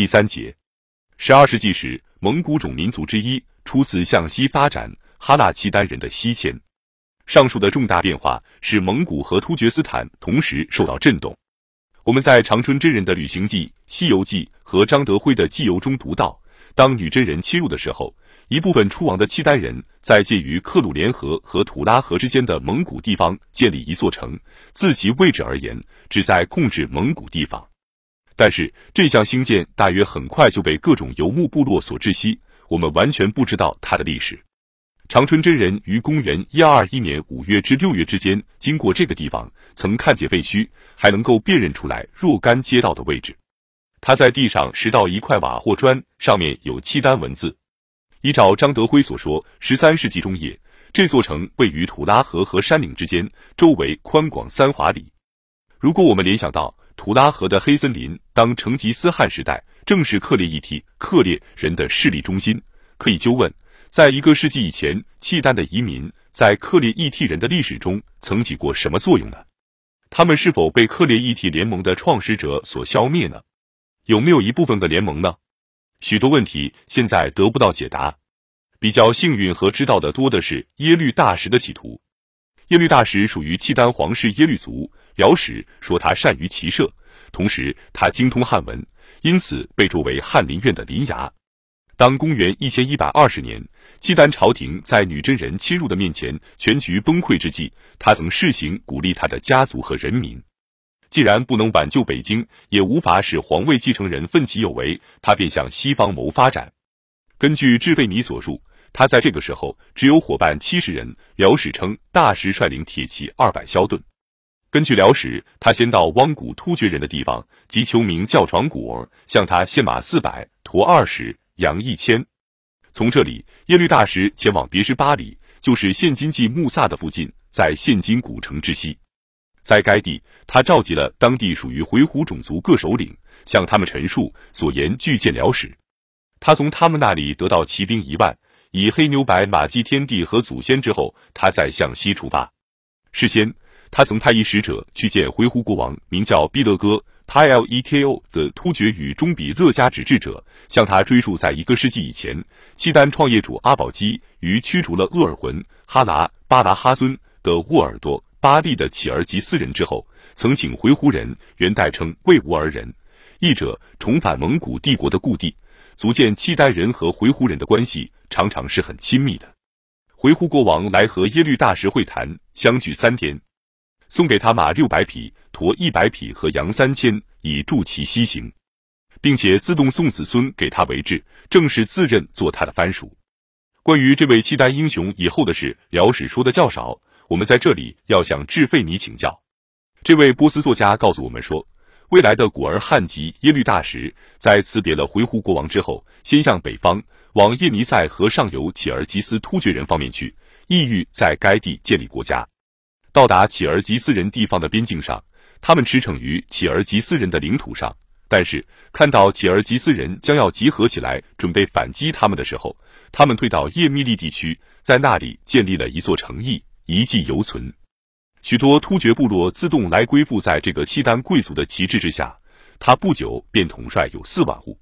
第三节，十二世纪时，蒙古种民族之一初次向西发展，哈纳契丹人的西迁。上述的重大变化使蒙古和突厥斯坦同时受到震动。我们在长春真人的旅行记《西游记》和张德辉的记游中读到，当女真人切入的时候，一部分出亡的契丹人在介于克鲁连河和土拉河之间的蒙古地方建立一座城，自其位置而言，旨在控制蒙古地方。但是这项兴建大约很快就被各种游牧部落所窒息，我们完全不知道它的历史。长春真人于公元一二二一年五月至六月之间经过这个地方，曾看见废墟，还能够辨认出来若干街道的位置。他在地上拾到一块瓦或砖，上面有契丹文字。依照张德辉所说，十三世纪中叶，这座城位于土拉河和山岭之间，周围宽广三华里。如果我们联想到，图拉河的黑森林，当成吉思汗时代，正是克烈议题克烈人的势力中心。可以就问，在一个世纪以前，契丹的移民在克烈议题人的历史中曾起过什么作用呢？他们是否被克烈议题联盟的创始者所消灭呢？有没有一部分的联盟呢？许多问题现在得不到解答。比较幸运和知道的多的是耶律大石的企图。耶律大石属于契丹皇室耶律族。辽史说他善于骑射，同时他精通汉文，因此被作为翰林院的林牙。当公元一千一百二十年，契丹朝廷在女真人侵入的面前全局崩溃之际，他曾试行鼓励他的家族和人民。既然不能挽救北京，也无法使皇位继承人奋起有为，他便向西方谋发展。根据智费尼所述，他在这个时候只有伙伴七十人。辽史称大石率领铁骑二百骁盾。根据辽史，他先到汪古突厥人的地方，即丘明教床古儿，向他献马四百，驼二十，羊一千。从这里，耶律大石前往别什巴里，就是现今即木萨的附近，在现今古城之西。在该地，他召集了当地属于回鹘种族各首领，向他们陈述所言具见辽史。他从他们那里得到骑兵一万，以黑牛白马祭天地和祖先之后，他再向西出发。事先。他曾派一使者去见回鹘国王，名叫毕勒哥 （Pileko） 的突厥语中比勒加指治者，向他追溯在一个世纪以前，契丹创业主阿保机于驱逐了鄂尔浑、哈拿、巴拿哈尊的沃尔多、巴利的乞儿吉斯人之后，曾请回鹘人（元代称魏吾尔人）译者重返蒙古帝国的故地，足见契丹人和回鹘人的关系常常是很亲密的。回鹘国王来和耶律大石会谈，相聚三天。送给他马六百匹、驼一百匹和羊三千，以助其西行，并且自动送子孙给他为质，正式自认做他的藩属。关于这位契丹英雄以后的事，辽史说的较少。我们在这里要向智费尼请教。这位波斯作家告诉我们说，未来的古儿汉吉耶律大石在辞别了回鹘国王之后，先向北方往叶尼塞河上游乞尔吉斯突厥人方面去，意欲在该地建立国家。到达乞儿吉斯人地方的边境上，他们驰骋于乞儿吉斯人的领土上。但是看到乞儿吉斯人将要集合起来准备反击他们的时候，他们退到叶密利地区，在那里建立了一座城邑，遗迹犹存。许多突厥部落自动来归附在这个契丹贵族的旗帜之下。他不久便统帅有四万户。